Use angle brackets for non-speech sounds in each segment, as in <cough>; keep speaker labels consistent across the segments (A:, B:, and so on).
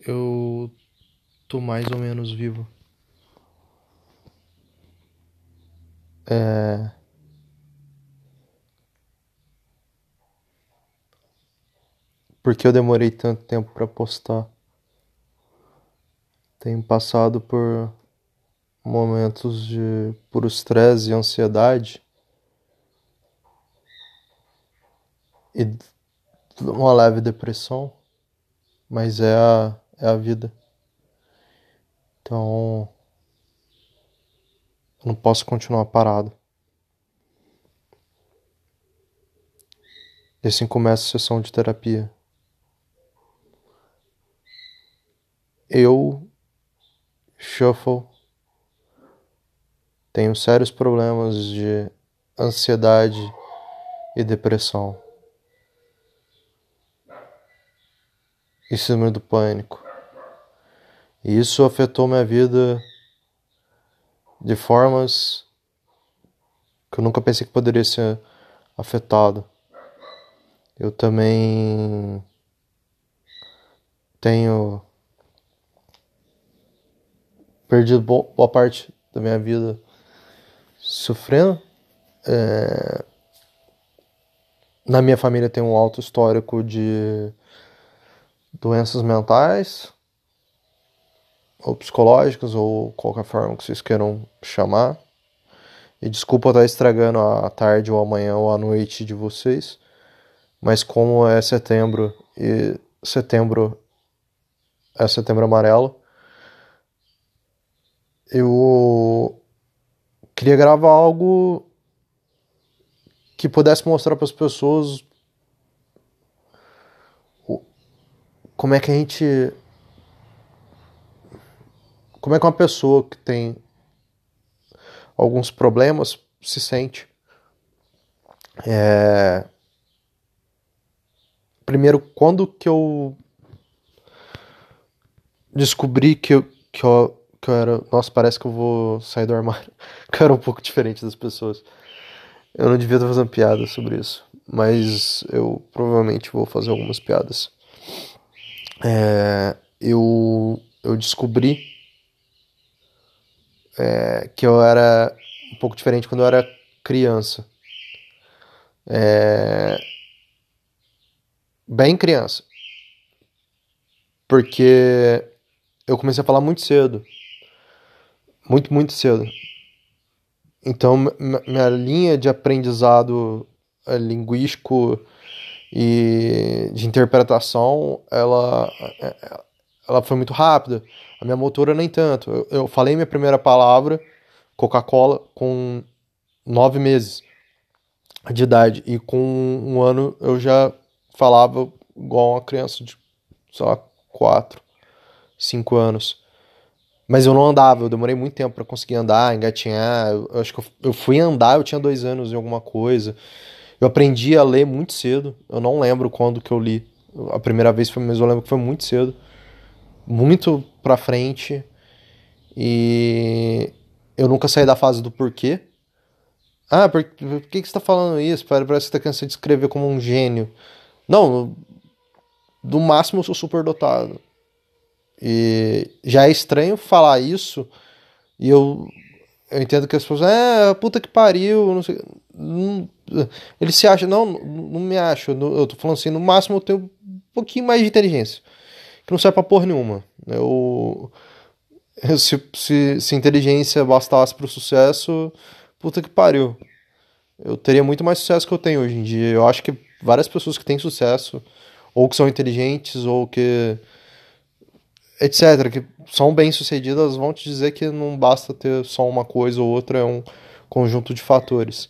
A: eu tô mais ou menos vivo. É. Por que eu demorei tanto tempo para postar? Tenho passado por momentos de puro estresse e ansiedade e uma leve depressão, mas é a, é a vida. Então, eu não posso continuar parado. E assim começa a sessão de terapia. Eu, Shuffle, tenho sérios problemas de ansiedade e depressão. E síndrome do pânico. E isso afetou minha vida de formas que eu nunca pensei que poderia ser afetado. Eu também tenho perdido boa parte da minha vida sofrendo. É... Na minha família tem um alto histórico de doenças mentais ou psicológicas ou qualquer forma que vocês queiram chamar. E desculpa estar estragando a tarde ou amanhã ou a noite de vocês, mas como é setembro e setembro é setembro amarelo, eu queria gravar algo que pudesse mostrar para as pessoas como é que a gente como é que uma pessoa que tem alguns problemas se sente é... primeiro quando que eu descobri que eu, que eu que eu era. Nossa, parece que eu vou sair do armário. <laughs> Que eu era um pouco diferente das pessoas. Eu não devia estar fazendo piada sobre isso. Mas eu provavelmente vou fazer algumas piadas. É, eu, eu descobri é, que eu era um pouco diferente quando eu era criança. É, bem criança. Porque eu comecei a falar muito cedo muito, muito cedo. Então, minha linha de aprendizado é, linguístico e de interpretação, ela, é, ela foi muito rápida. A minha motora nem tanto. Eu, eu falei minha primeira palavra, Coca-Cola, com nove meses de idade. E com um ano eu já falava igual uma criança de, sei lá, quatro, cinco anos. Mas eu não andava, eu demorei muito tempo para conseguir andar, engatinhar. Eu, eu acho que eu, eu, fui andar, eu tinha dois anos em alguma coisa. Eu aprendi a ler muito cedo. Eu não lembro quando que eu li. A primeira vez foi, mas eu lembro que foi muito cedo. Muito pra frente. E eu nunca saí da fase do porquê. Ah, por, por que, que você tá falando isso? Parece que você tá querendo se descrever como um gênio. Não, do máximo eu sou super dotado. E já é estranho falar isso, e eu, eu entendo que as pessoas, é, puta que pariu, não sei. Ele se acha, não, não me acho. Eu tô falando assim, no máximo eu tenho um pouquinho mais de inteligência, que não serve pra porra nenhuma. Eu, se, se, se inteligência bastasse pro sucesso, puta que pariu. Eu teria muito mais sucesso que eu tenho hoje em dia. Eu acho que várias pessoas que têm sucesso, ou que são inteligentes, ou que etc., que são bem-sucedidas, vão te dizer que não basta ter só uma coisa ou outra, é um conjunto de fatores.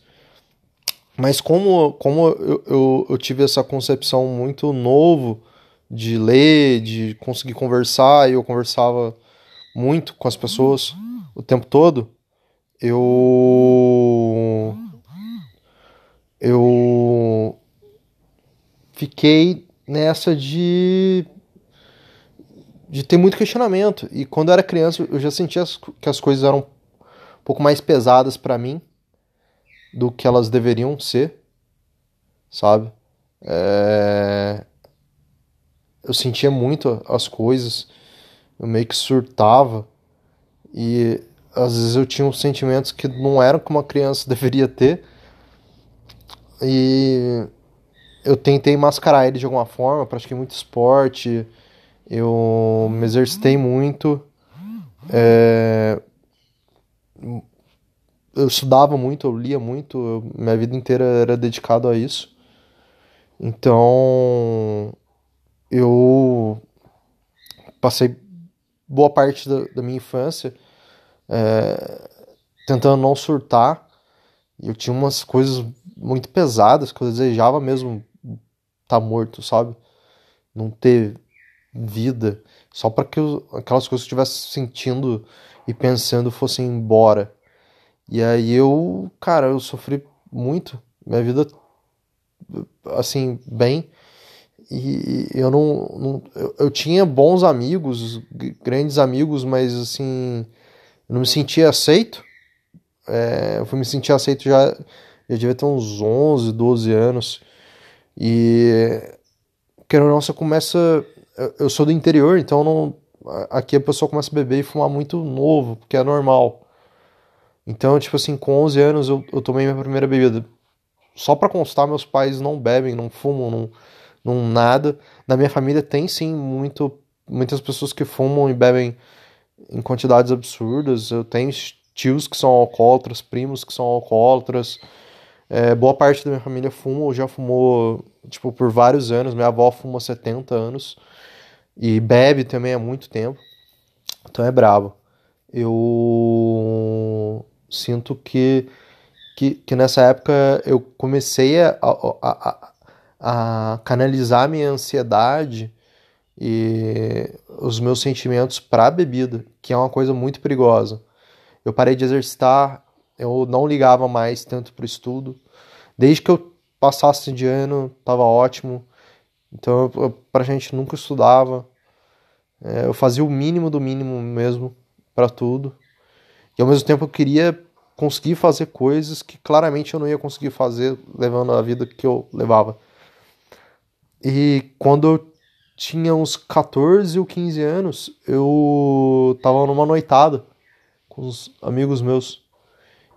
A: Mas como, como eu, eu, eu tive essa concepção muito novo de ler, de conseguir conversar, e eu conversava muito com as pessoas o tempo todo, eu. Eu fiquei nessa de de ter muito questionamento. E quando eu era criança, eu já sentia que as coisas eram um pouco mais pesadas para mim do que elas deveriam ser, sabe? É... Eu sentia muito as coisas eu meio que surtava e às vezes eu tinha uns sentimentos que não eram como uma criança <laughs> deveria ter e eu tentei mascarar ele de alguma forma, pratiquei muito esporte, eu me exercitei muito, é... eu estudava muito, eu lia muito, eu... minha vida inteira era dedicado a isso. Então eu passei boa parte da, da minha infância é, tentando não surtar. Eu tinha umas coisas muito pesadas que eu desejava mesmo estar tá morto, sabe? Não ter vida, só para que eu, aquelas coisas que eu estivesse sentindo e pensando fossem embora. E aí eu, cara, eu sofri muito. Minha vida, assim, bem. E eu não. não eu, eu tinha bons amigos, grandes amigos, mas assim. Eu não me sentia aceito. É, eu fui me sentir aceito já. Já devia ter uns 11, 12 anos. E. Querendo ou não, começa. Eu sou do interior, então não. Aqui a pessoa começa a beber e fumar muito novo, porque é normal. Então, tipo assim, com 11 anos eu, eu tomei minha primeira bebida. Só pra constar, meus pais não bebem, não fumam, não não nada. Na minha família tem sim muito, muitas pessoas que fumam e bebem em quantidades absurdas. Eu tenho tios que são alcoólatras, primos que são alcoólatras. É, boa parte da minha família fuma ou já fumou, tipo, por vários anos. Minha avó fuma 70 anos e bebe também há muito tempo. Então é brabo. Eu sinto que, que, que nessa época eu comecei a, a, a, a canalizar minha ansiedade e os meus sentimentos para a bebida, que é uma coisa muito perigosa. Eu parei de exercitar, eu não ligava mais tanto para o estudo. Desde que eu passasse de ano, estava ótimo. Então, para a gente nunca estudava. É, eu fazia o mínimo do mínimo mesmo para tudo. E ao mesmo tempo eu queria conseguir fazer coisas que claramente eu não ia conseguir fazer levando a vida que eu levava. E quando eu tinha uns 14 ou 15 anos, eu tava numa noitada com os amigos meus.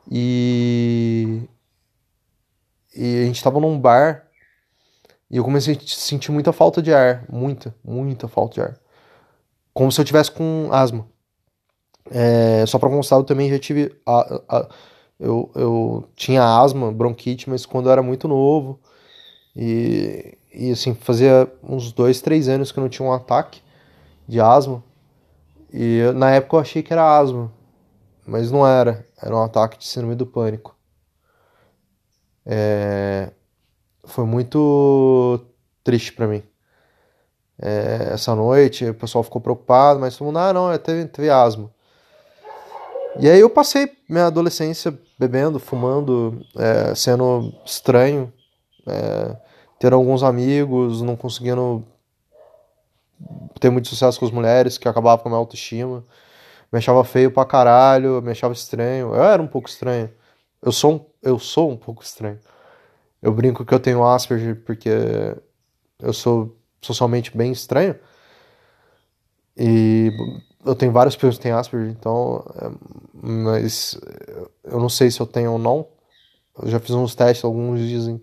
A: E, e a gente tava num bar e eu comecei a sentir muita falta de ar, muita, muita falta de ar. Como se eu tivesse com asma. É, só para constar, eu também já tive. A, a, eu, eu tinha asma, bronquite, mas quando eu era muito novo. E e assim, fazia uns dois, três anos que eu não tinha um ataque de asma. E na época eu achei que era asma, mas não era. Era um ataque de síndrome do pânico. É... Foi muito triste para mim. É... Essa noite o pessoal ficou preocupado, mas todo mundo, ah, não, teve, teve asma. E aí eu passei minha adolescência bebendo, fumando, é, sendo estranho. É, ter alguns amigos, não conseguindo ter muito sucesso com as mulheres, que acabava com a minha autoestima. Me achava feio pra caralho, me achava estranho. Eu era um pouco estranho. Eu sou um, eu sou um pouco estranho. Eu brinco que eu tenho Asperger porque eu sou socialmente bem estranho. E eu tenho várias pessoas que têm Asperger, então. É, mas eu não sei se eu tenho ou não. Eu já fiz uns testes, alguns dizem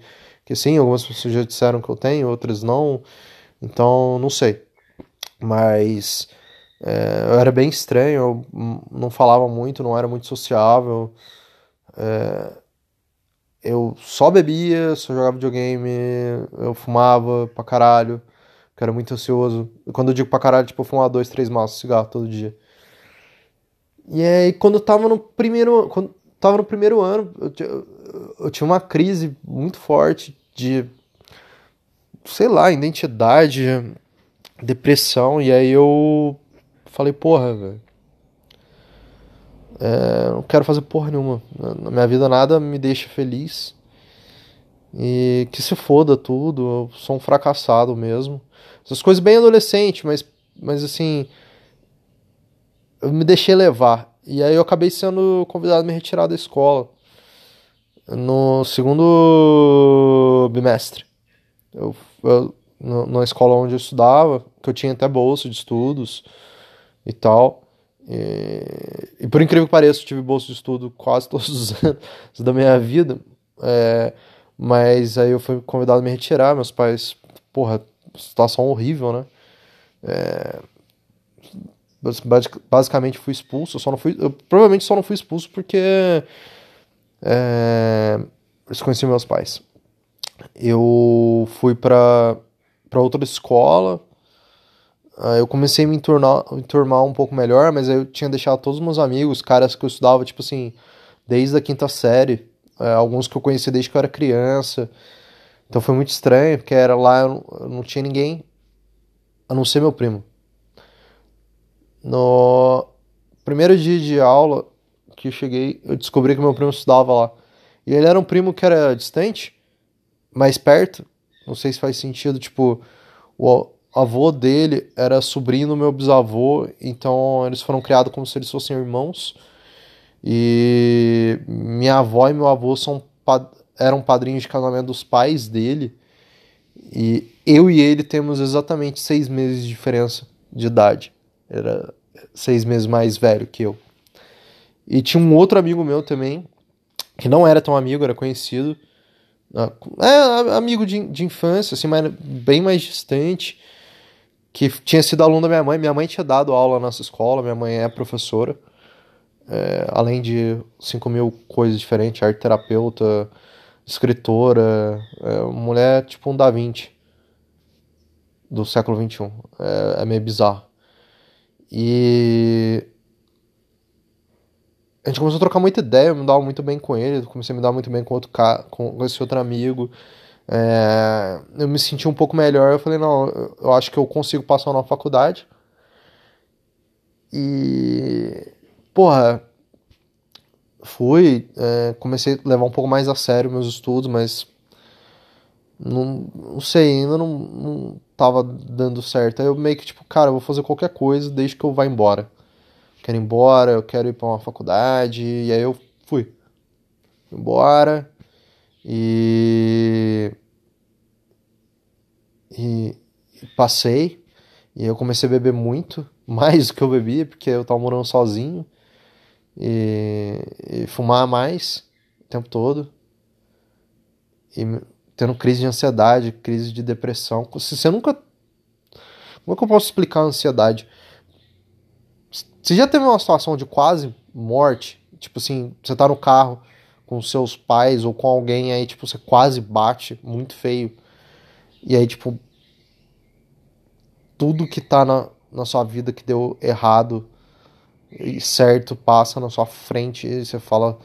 A: que sim, algumas pessoas já disseram que eu tenho, outras não, então não sei. Mas é, eu era bem estranho, eu não falava muito, não era muito sociável. É, eu só bebia, só jogava videogame, eu fumava pra caralho, que era muito ansioso. Quando eu digo pra caralho, tipo, eu fumava dois, três maços de cigarro todo dia. E aí, quando eu tava no primeiro, quando tava no primeiro ano, eu, eu, eu tinha uma crise muito forte de sei lá, identidade, depressão, e aí eu falei, porra, velho. É, não quero fazer porra nenhuma. Na minha vida nada me deixa feliz. E que se foda tudo, eu sou um fracassado mesmo. Essas coisas bem adolescente, mas, mas assim. Eu me deixei levar. E aí eu acabei sendo convidado a me retirar da escola no segundo bimestre. Eu, eu, na escola onde eu estudava, que eu tinha até bolsa de estudos, e tal. E, e por incrível que pareça, tive bolsa de estudo quase <laughs> todos os anos da minha vida. É, mas aí eu fui convidado a me retirar. Meus pais, porra, situação horrível, né? É, basicamente fui expulso. Eu só não fui, eu provavelmente só não fui expulso porque é, eu conheci meus pais. Eu fui para outra escola. Eu comecei a me enturmar, enturmar um pouco melhor, mas eu tinha deixado todos os meus amigos, caras que eu estudava, tipo assim, desde a quinta série. É, alguns que eu conheci desde que eu era criança. Então foi muito estranho, porque era lá, eu não tinha ninguém a não ser meu primo. No primeiro dia de aula que eu cheguei, eu descobri que meu primo estudava lá. E ele era um primo que era distante, mais perto. Não sei se faz sentido, tipo, o avô dele era sobrinho do meu bisavô, então eles foram criados como se eles fossem irmãos. E minha avó e meu avô são, eram padrinhos de casamento dos pais dele. E eu e ele temos exatamente seis meses de diferença de idade. Era seis meses mais velho que eu. E tinha um outro amigo meu também, que não era tão amigo, era conhecido. Ah, é, amigo de, de infância, assim, mas bem mais distante. Que tinha sido aluno da minha mãe. Minha mãe tinha dado aula nessa escola, minha mãe é professora. É, além de 5 mil coisas diferentes, arte terapeuta, escritora, é, mulher tipo um Da Vinci do século XXI. É, é meio bizarro. E a gente começou a trocar muita ideia, eu me dava muito bem com ele, comecei a me dar muito bem com outro cara, com esse outro amigo. É, eu me senti um pouco melhor, eu falei, não, eu acho que eu consigo passar na faculdade. E porra, fui, é, comecei a levar um pouco mais a sério meus estudos, mas não, não sei, ainda não, não tava dando certo. Aí eu meio que, tipo, cara, eu vou fazer qualquer coisa desde que eu vá embora. Quero ir embora, eu quero ir pra uma faculdade, e aí eu fui. Fui embora e. E, e passei. E eu comecei a beber muito, <laughs> mais do que eu bebia, porque eu tava morando sozinho. E, e fumar mais o tempo todo. E tendo crise de ansiedade, crise de depressão. Se você nunca. Como é que eu posso explicar a ansiedade? Você já teve uma situação de quase morte? Tipo assim, você tá no carro com seus pais ou com alguém, aí, tipo, você quase bate muito feio. E aí, tipo. Tudo que tá na, na sua vida que deu errado e certo passa na sua frente e você fala.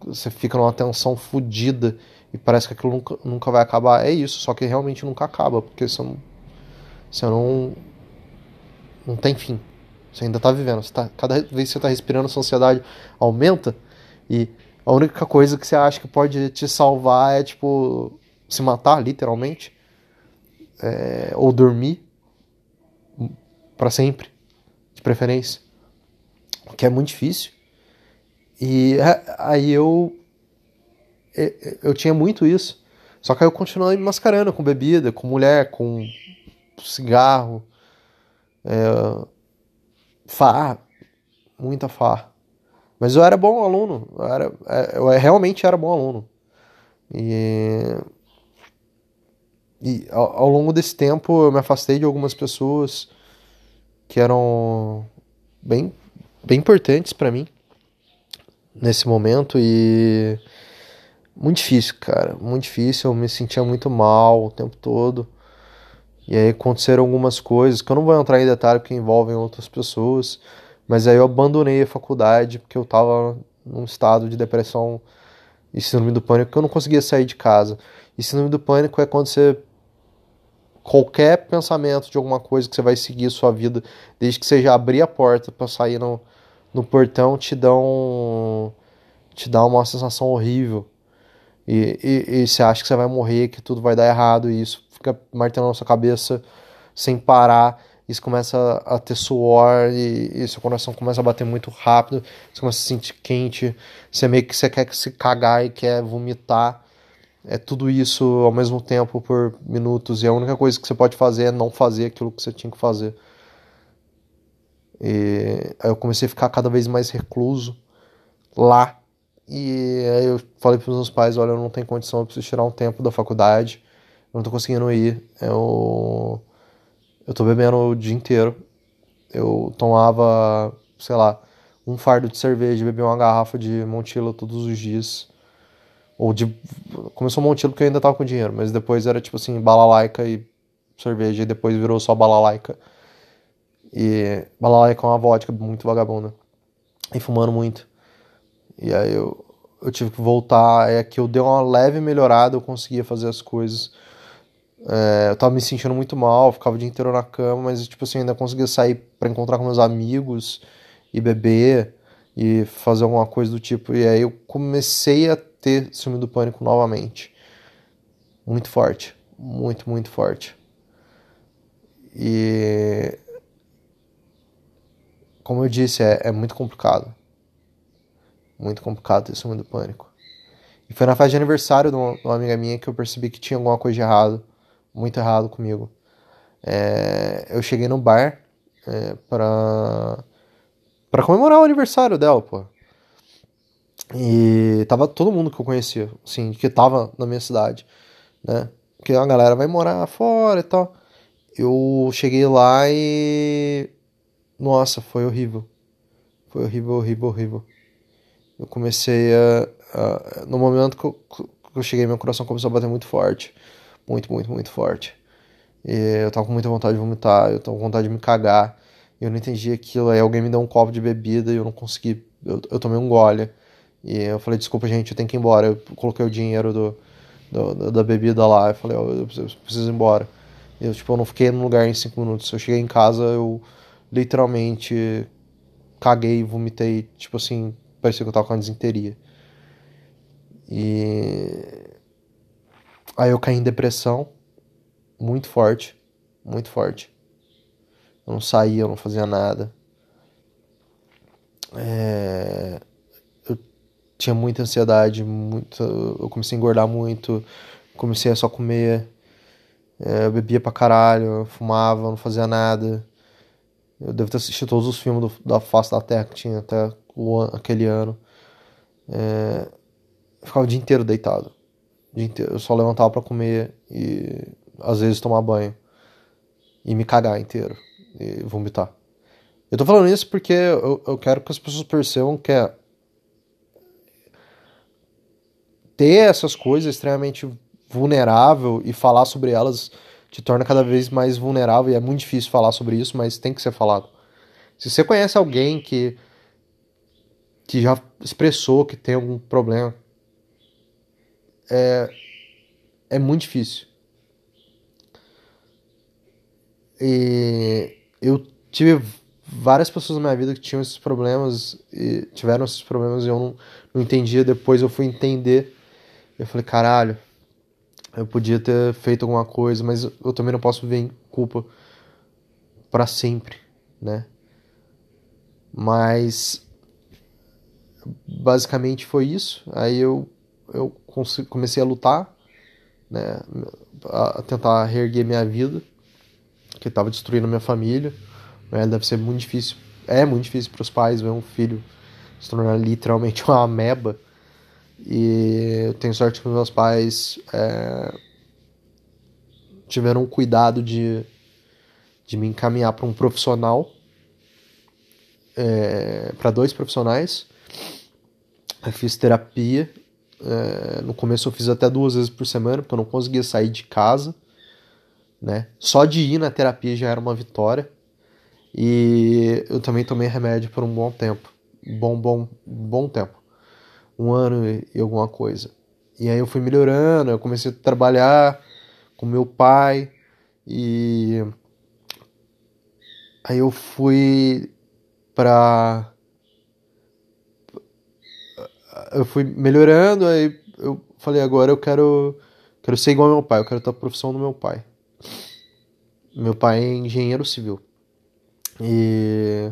A: Você fica numa tensão fodida e parece que aquilo nunca, nunca vai acabar. É isso, só que realmente nunca acaba, porque você não. Você não. Não tem fim. Você ainda tá vivendo. Você tá, cada vez que você tá respirando, sua ansiedade aumenta. E a única coisa que você acha que pode te salvar é, tipo, se matar, literalmente. É, ou dormir. para sempre. De preferência. Que é muito difícil. E é, aí eu eu tinha muito isso. Só que aí eu continuei me mascarando com bebida, com mulher, com cigarro, é, farra, muita farra. Mas eu era bom aluno, eu, era, é, eu realmente era bom aluno. E, e ao, ao longo desse tempo eu me afastei de algumas pessoas que eram bem, bem importantes para mim nesse momento e muito difícil, cara. Muito difícil. Eu me sentia muito mal o tempo todo. E aí aconteceram algumas coisas que eu não vou entrar em detalhe porque envolvem outras pessoas. Mas aí eu abandonei a faculdade porque eu tava num estado de depressão e síndrome do pânico que eu não conseguia sair de casa. E síndrome do pânico é quando você. Qualquer pensamento de alguma coisa que você vai seguir a sua vida, desde que você já abrir a porta para sair no, no portão, te dão. te dá uma sensação horrível. E, e, e, você acha que você vai morrer, que tudo vai dar errado, e isso fica martelando na sua cabeça sem parar. Isso começa a ter suor e, e seu coração começa a bater muito rápido. Você começa a se sentir quente. Você meio que você quer se cagar e quer vomitar. É tudo isso ao mesmo tempo por minutos. E a única coisa que você pode fazer é não fazer aquilo que você tinha que fazer. E aí eu comecei a ficar cada vez mais recluso lá. E aí eu falei para os meus pais, olha, eu não tenho condição, eu preciso tirar um tempo da faculdade. Eu não tô conseguindo ir. Eu eu tô bebendo o dia inteiro. Eu tomava, sei lá, um fardo de cerveja, bebia uma garrafa de Montilo todos os dias. Ou de. Começou Montilo porque eu ainda tava com dinheiro, mas depois era tipo assim, balalaica e cerveja, e depois virou só balalaica. E balalaica é uma vodka muito vagabunda. E fumando muito. E aí eu, eu tive que voltar. É que eu dei uma leve melhorada, eu conseguia fazer as coisas. É, eu tava me sentindo muito mal, ficava o dia inteiro na cama, mas tipo assim, ainda conseguia sair para encontrar com meus amigos e beber e fazer alguma coisa do tipo. E aí eu comecei a ter ciúme do pânico novamente. Muito forte. Muito, muito forte. E. Como eu disse, é, é muito complicado. Muito complicado ter ciúme do pânico. E foi na festa de aniversário de uma, de uma, amiga minha que eu percebi que tinha alguma coisa de errado. Muito errado comigo. É, eu cheguei no bar é, pra para comemorar o aniversário dela, pô. E tava todo mundo que eu conhecia, assim, que tava na minha cidade, né? Porque a galera vai morar fora e tal. Eu cheguei lá e. Nossa, foi horrível. Foi horrível, horrível, horrível. Eu comecei a. a... no momento que eu, que eu cheguei, meu coração começou a bater muito forte. Muito, muito, muito forte. E eu tava com muita vontade de vomitar, eu tava com vontade de me cagar. Eu não entendi aquilo. Aí alguém me deu um copo de bebida e eu não consegui. Eu, eu tomei um gole. E eu falei, desculpa, gente, eu tenho que ir embora. Eu coloquei o dinheiro do, do da bebida lá. Eu falei, oh, eu, preciso, eu preciso ir embora. Eu, tipo, eu não fiquei no lugar em cinco minutos. Eu cheguei em casa, eu literalmente caguei, vomitei. Tipo assim, parecia que eu tava com a desinteria. E. Aí eu caí em depressão. Muito forte. Muito forte. Eu não saía, eu não fazia nada. É... Eu tinha muita ansiedade, muito... eu comecei a engordar muito, comecei a só comer. É, eu bebia pra caralho, eu fumava, não fazia nada. Eu devo ter assistido todos os filmes do, da face da Terra que tinha até o, aquele ano. É, eu ficava o dia inteiro deitado. Inteiro. Eu só levantava para comer e às vezes tomar banho. E me cagar inteiro e vomitar. Eu tô falando isso porque eu, eu quero que as pessoas percebam que é ter essas coisas extremamente vulnerável e falar sobre elas te torna cada vez mais vulnerável e é muito difícil falar sobre isso, mas tem que ser falado. Se você conhece alguém que que já expressou que tem algum problema, é, é muito difícil. E eu tive várias pessoas na minha vida que tinham esses problemas e tiveram esses problemas e eu não, não entendia. Depois eu fui entender. Eu falei, caralho, eu podia ter feito alguma coisa, mas eu também não posso viver em culpa para sempre, né? Mas basicamente foi isso. Aí eu, eu comecei a lutar, né? A tentar reerguer minha vida que estava destruindo minha família. Né? Deve ser muito difícil. É muito difícil para os pais ver um filho se tornar literalmente <laughs> uma ameba. E eu tenho sorte que meus pais é, tiveram o cuidado de, de me encaminhar para um profissional, é, para dois profissionais. Eu fiz terapia. É, no começo eu fiz até duas vezes por semana, porque eu não conseguia sair de casa né? Só de ir na terapia já era uma vitória. E eu também tomei remédio por um bom tempo. Bom, bom, bom tempo. Um ano e alguma coisa. E aí eu fui melhorando, eu comecei a trabalhar com meu pai e aí eu fui pra eu fui melhorando, aí eu falei agora eu quero quero ser igual ao meu pai, eu quero ter a profissão do meu pai. Meu pai é engenheiro civil. E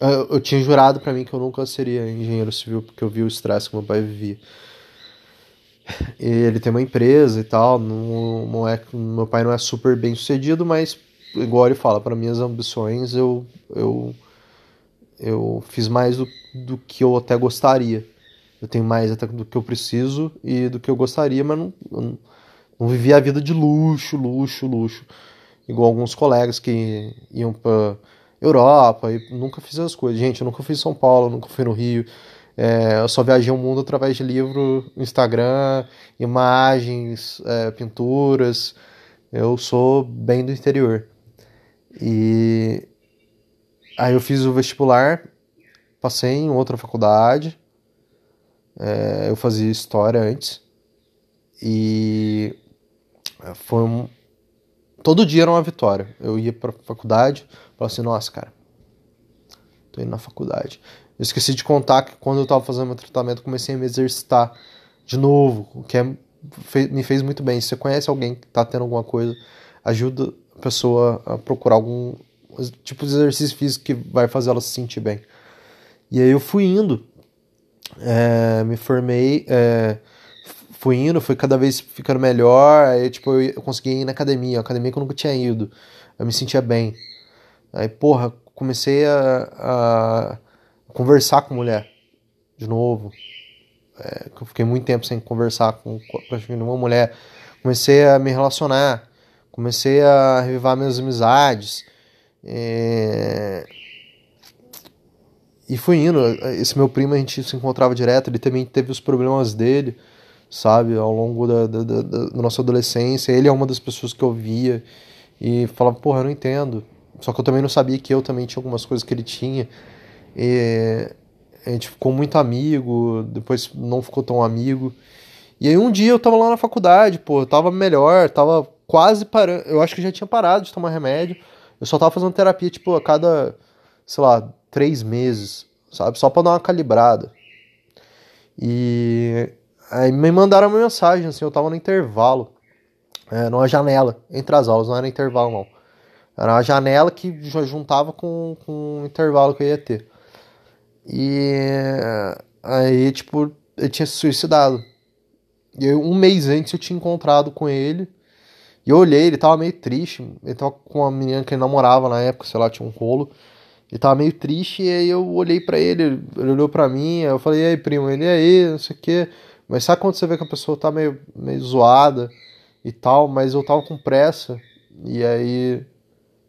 A: eu, eu tinha jurado para mim que eu nunca seria engenheiro civil porque eu vi o estresse que meu pai vivia. E ele tem uma empresa e tal, não, não é meu pai não é super bem sucedido, mas igual ele fala, para minhas ambições eu, eu, eu fiz mais do, do que eu até gostaria. Eu tenho mais até do que eu preciso e do que eu gostaria, mas não, não, não vivi a vida de luxo, luxo, luxo. Igual alguns colegas que iam pra Europa e nunca fiz as coisas. Gente, eu nunca fui em São Paulo, nunca fui no Rio. É, eu só viajei o mundo através de livro, Instagram, imagens, é, pinturas. Eu sou bem do interior. E aí eu fiz o vestibular, passei em outra faculdade. É, eu fazia história antes. E foi um... Todo dia era uma vitória. Eu ia pra faculdade, falava assim, nossa, cara, tô indo na faculdade. Eu esqueci de contar que quando eu tava fazendo meu tratamento, comecei a me exercitar de novo, o que é, me fez muito bem. Se você conhece alguém que tá tendo alguma coisa, ajuda a pessoa a procurar algum tipo de exercício físico que vai fazer ela se sentir bem. E aí eu fui indo, é, me formei, é, fui indo, fui cada vez ficando melhor, aí tipo, eu, eu consegui ir na academia, academia que eu nunca tinha ido, eu me sentia bem. Aí, porra, comecei a, a conversar com mulher de novo. É, eu fiquei muito tempo sem conversar com praticamente nenhuma mulher. Comecei a me relacionar, comecei a revivar minhas amizades. É... E fui indo. Esse meu primo a gente se encontrava direto, ele também teve os problemas dele, sabe, ao longo da, da, da, da nossa adolescência. Ele é uma das pessoas que eu via e falava, porra, eu não entendo. Só que eu também não sabia que eu também tinha algumas coisas que ele tinha. E a gente ficou muito amigo, depois não ficou tão amigo. E aí um dia eu tava lá na faculdade, pô, eu tava melhor, tava quase parando. Eu acho que já tinha parado de tomar remédio. Eu só tava fazendo terapia, tipo, a cada, sei lá, três meses, sabe? Só pra dar uma calibrada. E aí me mandaram uma mensagem, assim, eu tava no intervalo, é, numa janela, entre as aulas, não era intervalo não. Era uma janela que juntava com, com o intervalo que eu ia ter. E aí, tipo, ele tinha se suicidado. E eu, um mês antes eu tinha encontrado com ele. E eu olhei, ele tava meio triste. Ele tava com uma menina que ele namorava na época, sei lá, tinha um rolo. Ele tava meio triste e aí eu olhei para ele, ele olhou para mim, eu falei, e aí, primo, ele, e aí, não sei o quê. Mas sabe quando você vê que a pessoa tá meio, meio zoada e tal, mas eu tava com pressa. E aí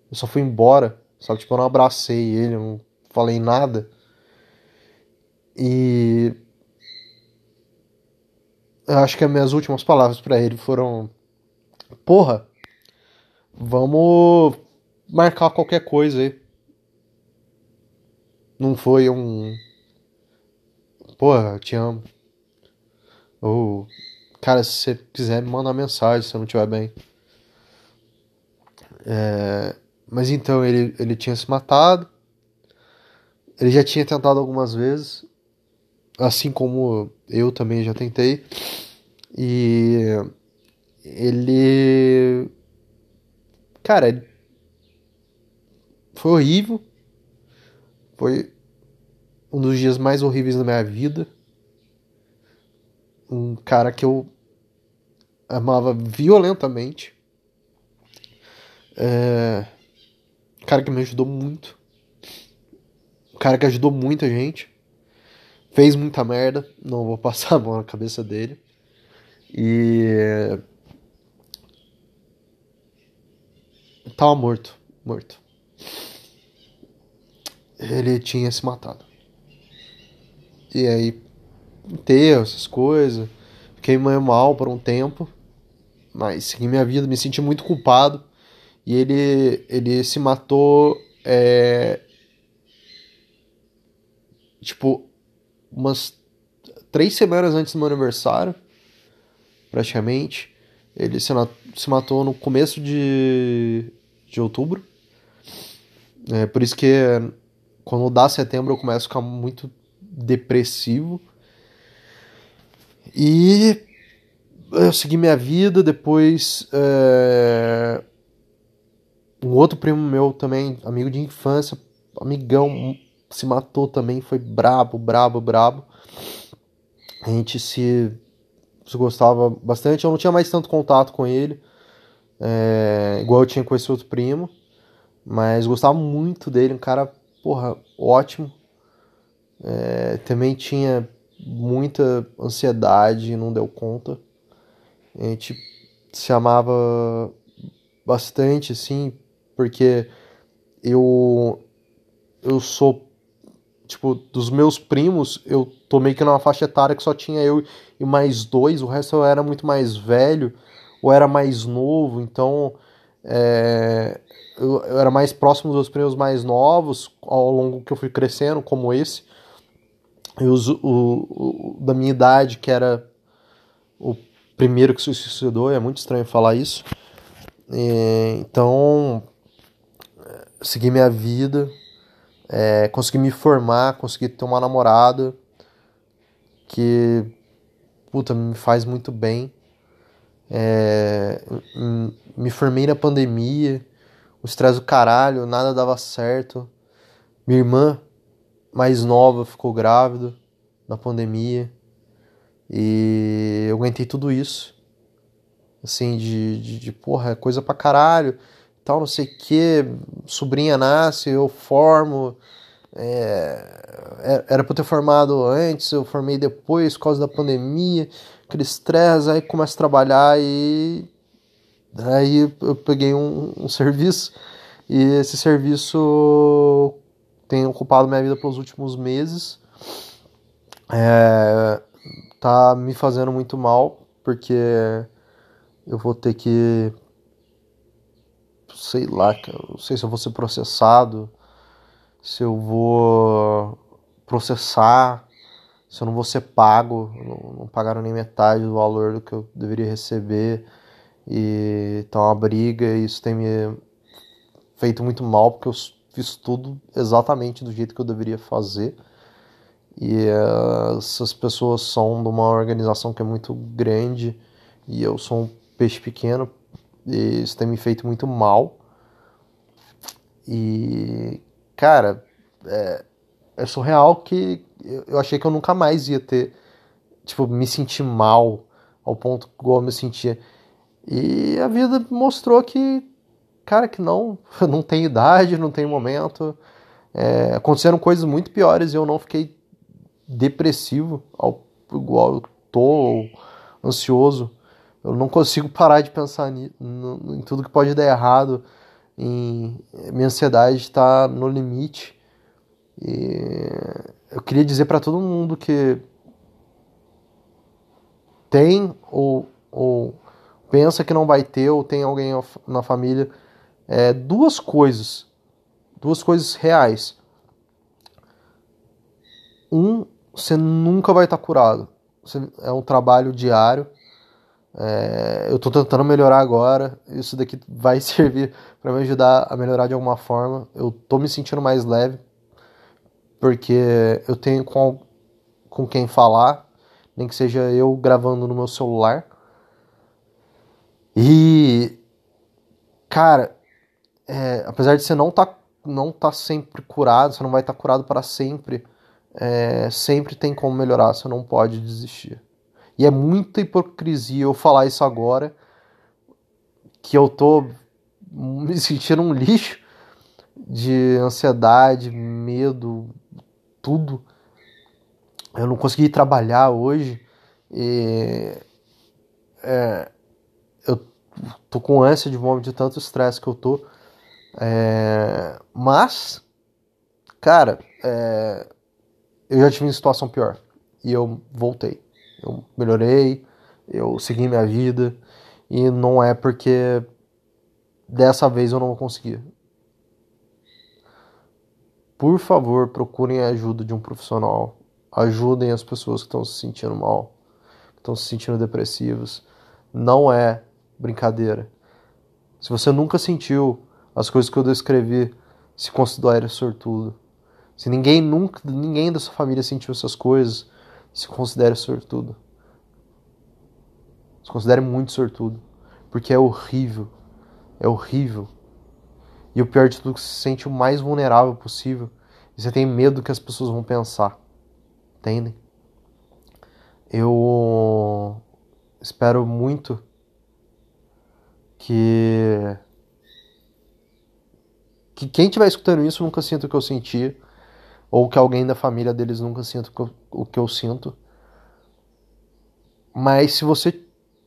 A: eu só fui embora, sabe? Tipo, eu não abracei ele, não falei nada. E eu acho que as minhas últimas palavras para ele foram: Porra, vamos marcar qualquer coisa aí. Não foi um. Porra, te amo. Ou, cara, se você quiser me mandar mensagem se eu não estiver bem. É... Mas então ele, ele tinha se matado. Ele já tinha tentado algumas vezes. Assim como eu também já tentei. E ele. Cara, foi horrível. Foi um dos dias mais horríveis da minha vida. Um cara que eu amava violentamente. É cara que me ajudou muito. Um cara que ajudou muita gente. Fez muita merda. Não vou <laughs> passar a mão na cabeça dele. E. Tava morto. Morto. Ele tinha se matado. E aí. Enterro, essas coisas. Fiquei meio mal por um tempo. Mas segui minha vida, me senti muito culpado e ele, ele se matou. É, tipo, umas três semanas antes do meu aniversário, praticamente. Ele se, se matou no começo de, de outubro. É, por isso que quando dá setembro eu começo a ficar muito depressivo. E eu segui minha vida, depois é, um outro primo meu também, amigo de infância, amigão, se matou também, foi brabo, brabo, brabo. A gente se, se gostava bastante, eu não tinha mais tanto contato com ele, é, igual eu tinha com esse outro primo. Mas gostava muito dele, um cara, porra, ótimo. É, também tinha muita ansiedade, não deu conta. A gente se amava bastante, assim, porque eu eu sou tipo dos meus primos, eu tô meio que numa faixa etária que só tinha eu e mais dois, o resto eu era muito mais velho ou era mais novo, então é, eu, eu, era mais próximo dos primos mais novos ao longo que eu fui crescendo, como esse. E os, o, o, da minha idade, que era o primeiro que se suicidou, é muito estranho falar isso. E, então, segui minha vida, é, consegui me formar, consegui ter uma namorada que, puta, me faz muito bem. É, me formei na pandemia, o estresse do caralho, nada dava certo. Minha irmã mais nova ficou grávida na pandemia. E eu aguentei tudo isso. Assim, de, de, de porra, é coisa pra caralho, tal, não sei o que. Sobrinha nasce, eu formo. É, era pra eu ter formado antes, eu formei depois por causa da pandemia, aquele estresse, aí começo a trabalhar e. Aí eu peguei um, um serviço e esse serviço tem ocupado minha vida pelos últimos meses. É, tá me fazendo muito mal, porque eu vou ter que. Sei lá, não sei se eu vou ser processado, se eu vou processar, se eu não vou ser pago, não, não pagaram nem metade do valor do que eu deveria receber. E tá uma briga, e isso tem me feito muito mal, porque eu fiz tudo exatamente do jeito que eu deveria fazer. E uh, essas pessoas são de uma organização que é muito grande e eu sou um peixe pequeno e isso tem me feito muito mal. E, cara, é, é surreal que eu achei que eu nunca mais ia ter, tipo, me sentir mal ao ponto igual eu me sentia. E a vida mostrou que, cara, que não, <laughs> não tem idade, não tem momento. É, aconteceram coisas muito piores e eu não fiquei depressivo, ao, igual eu tô, ansioso. Eu não consigo parar de pensar em tudo que pode dar errado. Em, minha ansiedade está no limite. E eu queria dizer para todo mundo que tem ou, ou pensa que não vai ter ou tem alguém na família é, duas coisas, duas coisas reais. Um você nunca vai estar curado. é um trabalho diário. É, eu estou tentando melhorar agora. Isso daqui vai <laughs> servir para me ajudar a melhorar de alguma forma. Eu estou me sentindo mais leve porque eu tenho com, com quem falar, nem que seja eu gravando no meu celular. E cara, é, apesar de você não tá, não tá sempre curado, você não vai estar tá curado para sempre é, sempre tem como melhorar, você não pode desistir. E é muita hipocrisia eu falar isso agora, que eu tô me sentindo um lixo de ansiedade, medo, tudo. Eu não consegui trabalhar hoje e é, eu tô com ânsia de vômito de tanto estresse que eu tô. É, mas, cara, é, eu já tive uma situação pior e eu voltei. Eu melhorei, eu segui minha vida e não é porque dessa vez eu não vou conseguir. Por favor, procurem a ajuda de um profissional. Ajudem as pessoas que estão se sentindo mal, que estão se sentindo depressivas. Não é brincadeira. Se você nunca sentiu as coisas que eu descrevi, se considere sortudo. Se ninguém nunca, ninguém da sua família sentiu essas coisas, se considere sortudo. Se considere muito sortudo. Porque é horrível. É horrível. E o pior de tudo é que você se sente o mais vulnerável possível. E você tem medo do que as pessoas vão pensar. Entendem? Eu espero muito que que quem estiver escutando isso nunca sinta o que eu senti, ou que alguém da família deles nunca sinta o que eu, sinto. Mas se você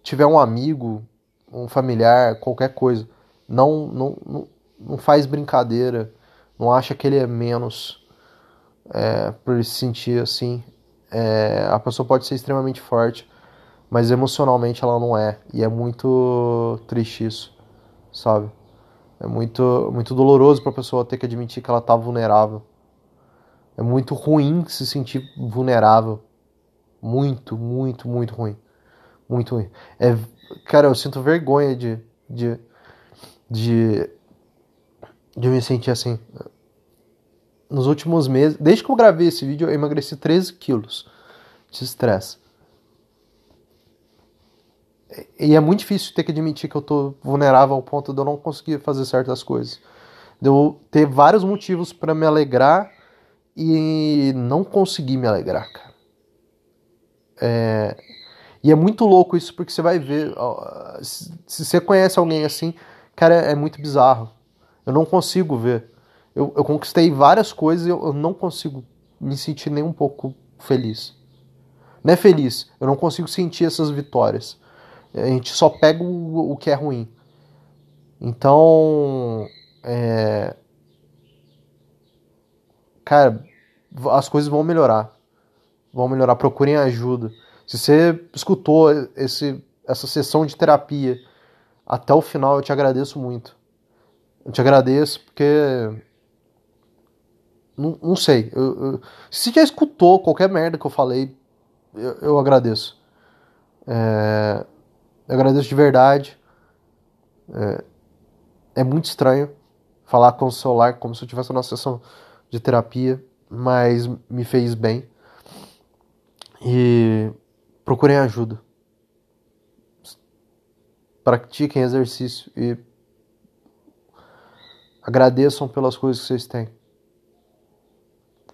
A: tiver um amigo, um familiar, qualquer coisa, não, não, não, não faz brincadeira, não acha que ele é menos é, por se sentir assim. É, a pessoa pode ser extremamente forte, mas emocionalmente ela não é. E é muito triste isso, sabe? É muito, muito doloroso para a pessoa ter que admitir que ela tá vulnerável. É muito ruim se sentir vulnerável. Muito, muito, muito ruim. Muito ruim. É, cara, eu sinto vergonha de, de, de, de me sentir assim. Nos últimos meses, desde que eu gravei esse vídeo, eu emagreci 13 quilos de estresse. E é muito difícil ter que admitir que eu tô vulnerável ao ponto de eu não conseguir fazer certas coisas. De eu ter vários motivos para me alegrar e não conseguir me alegrar, cara. É... E é muito louco isso, porque você vai ver. Se você conhece alguém assim, cara, é muito bizarro. Eu não consigo ver. Eu, eu conquistei várias coisas e eu, eu não consigo me sentir nem um pouco feliz. Não é feliz, eu não consigo sentir essas vitórias. A gente só pega o, o que é ruim. Então, é... cara, as coisas vão melhorar. Vão melhorar. Procurem ajuda. Se você escutou esse, essa sessão de terapia até o final, eu te agradeço muito. Eu te agradeço porque. Não, não sei. Eu, eu, se já escutou qualquer merda que eu falei, eu, eu agradeço. É, eu agradeço de verdade. É, é muito estranho falar com o celular como se eu tivesse uma sessão de terapia, mas me fez bem. E procurem ajuda. Pratiquem exercício e agradeçam pelas coisas que vocês têm.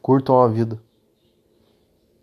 A: Curtam a vida.